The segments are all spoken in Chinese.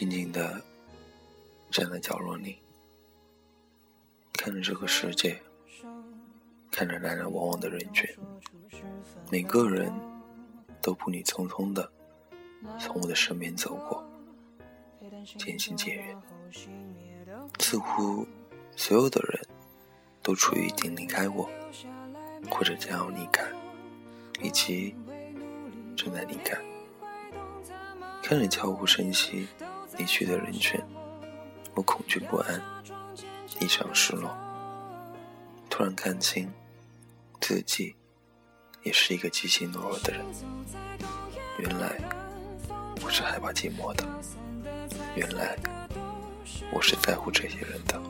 静静的站在角落里，看着这个世界，看着来来往往的人群，每个人都步履匆匆的从我的身边走过，渐行渐远，似乎所有的人都处于已经离开我，或者将要离开，以及正在离开。看着悄无声息离去的人群，我恐惧不安，异常失落。突然看清自己也是一个极其懦弱的人。原来我是害怕寂寞的，原来我是在乎这些人的。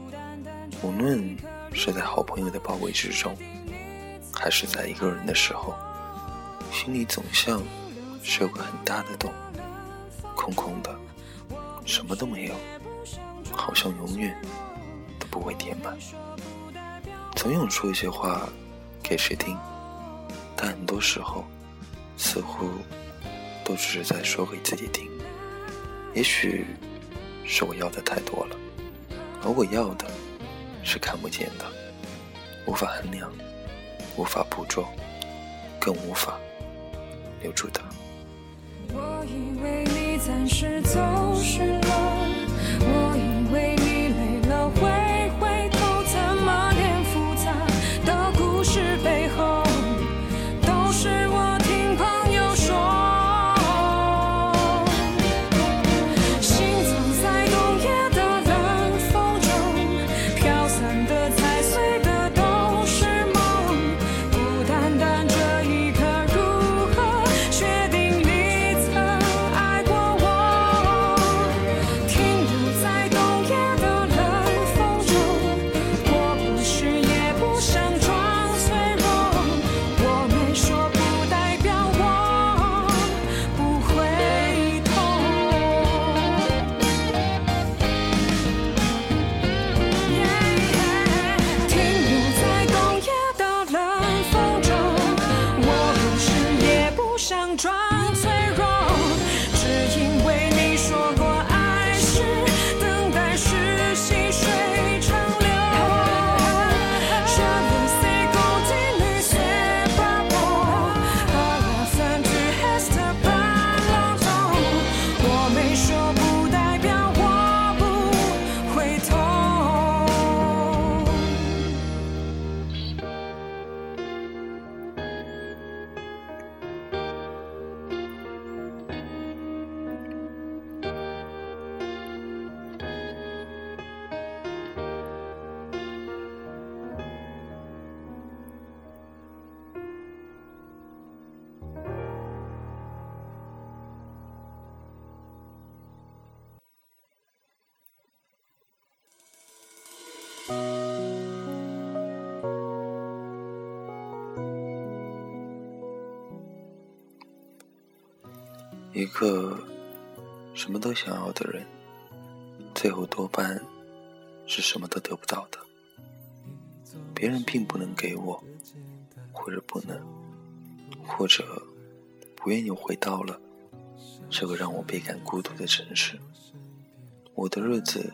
无论是在好朋友的包围之中，还是在一个人的时候，心里总像是有个很大的洞。空空的，什么都没有，好像永远都不会填满。总想说一些话给谁听，但很多时候似乎都只是在说给自己听。也许是我要的太多了，而我要的是看不见的，无法衡量，无法捕捉，更无法留住的。我以为暂时走失一个什么都想要的人，最后多半是什么都得不到的。别人并不能给我，或者不能，或者不愿意回到了这个让我倍感孤独的城市。我的日子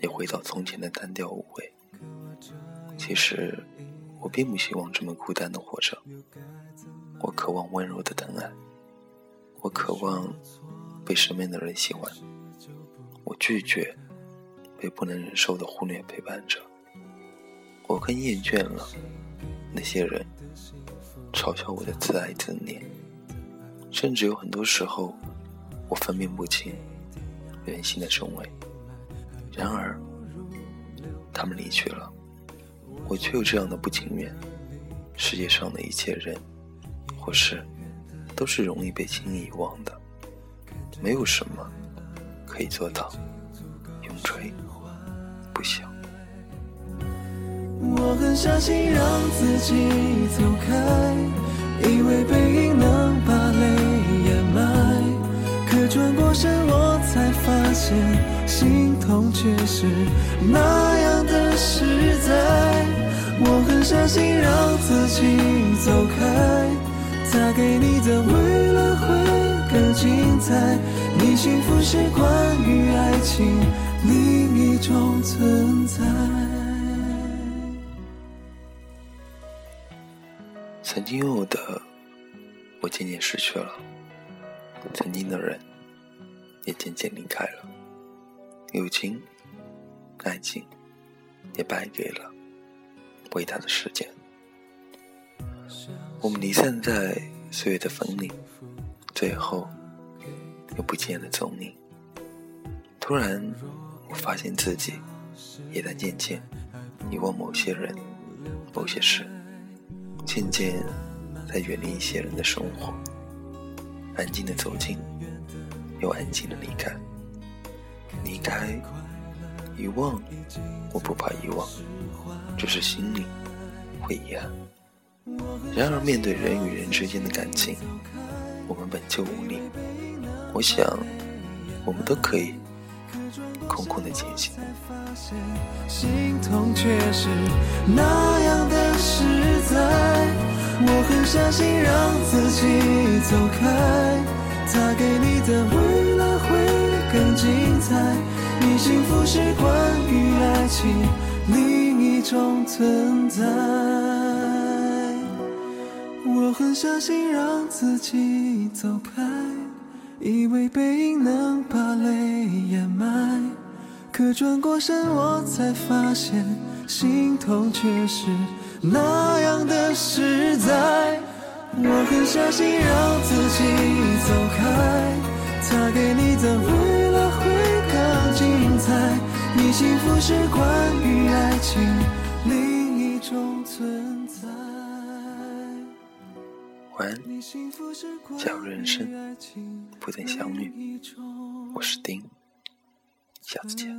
也回到从前的单调无味。其实我并不希望这么孤单的活着，我渴望温柔的疼爱。我渴望被身边的人喜欢，我拒绝被不能忍受的忽略陪伴着。我更厌倦了那些人嘲笑我的自爱自怜，甚至有很多时候，我分辨不清人心的真伪。然而，他们离去了，我却有这样的不情愿。世界上的一切人或事。都是容易被轻易遗忘的，没有什么可以做到永垂不朽。我很相信让自己走开，以为背影能把泪掩埋，可转过身我才发现，心痛却是那样的实在。我很相信让自己走开。他给你的未来会更精彩，你幸福是关于爱情另一种存在。曾经拥有的，我渐渐失去了；曾经的人，也渐渐离开了。友情、爱情，也败给了伟大的时间。我们离散在岁月的风里，最后又不见了踪影。突然，我发现自己也在渐渐遗忘某些人、某些事，渐渐在远离一些人的生活，安静的走近，又安静的离开。离开，遗忘，我不怕遗忘，只是心里会遗憾。然而，面对人与人之间的感情，我们本就无力。我想，我们都可以空空的前行。心痛却是那样的实在。你的未来会更精彩。你幸福是关于爱情另一种存在。我很相信让自己走开，以为背影能把泪掩埋，可转过身我才发现，心痛却是那样的实在。我很相信让自己走开，他给你的未来会更精彩。你幸福是关于爱情你晚安，假如人生不等相遇，我是丁，下次见。